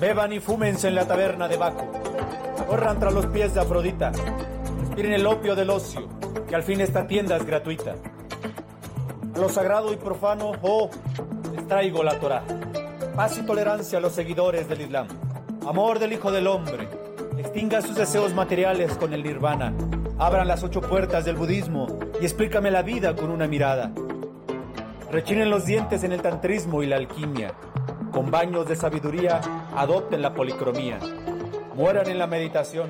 Beban y fúmense en la taberna de Baco. Corran tras los pies de Afrodita. Respiren el opio del ocio, que al fin esta tienda es gratuita. A lo sagrado y profano, oh, les traigo la Torah. Paz y tolerancia a los seguidores del Islam. Amor del Hijo del Hombre. Extingan sus deseos materiales con el nirvana. Abran las ocho puertas del budismo y explícame la vida con una mirada. Rechinen los dientes en el tantrismo y la alquimia. Con baños de sabiduría adopten la policromía. Mueran en la meditación,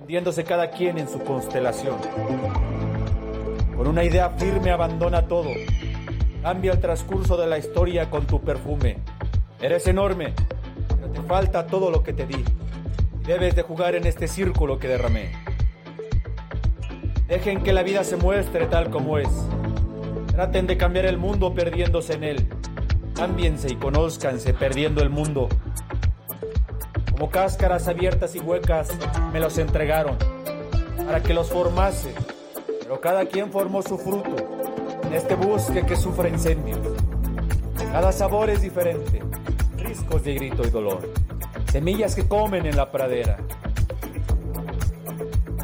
hundiéndose cada quien en su constelación. Con una idea firme abandona todo. Cambia el transcurso de la historia con tu perfume. Eres enorme, pero te falta todo lo que te di. Debes de jugar en este círculo que derramé. Dejen que la vida se muestre tal como es. Traten de cambiar el mundo perdiéndose en él. Cámbiense y conózcanse perdiendo el mundo. Como cáscaras abiertas y huecas me los entregaron para que los formase, pero cada quien formó su fruto en este bosque que sufre incendios. Cada sabor es diferente, riscos de grito y dolor, semillas que comen en la pradera.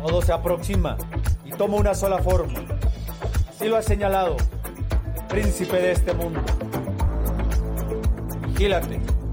Todo se aproxima y toma una sola forma. Así lo ha señalado el príncipe de este mundo. Tranquilate.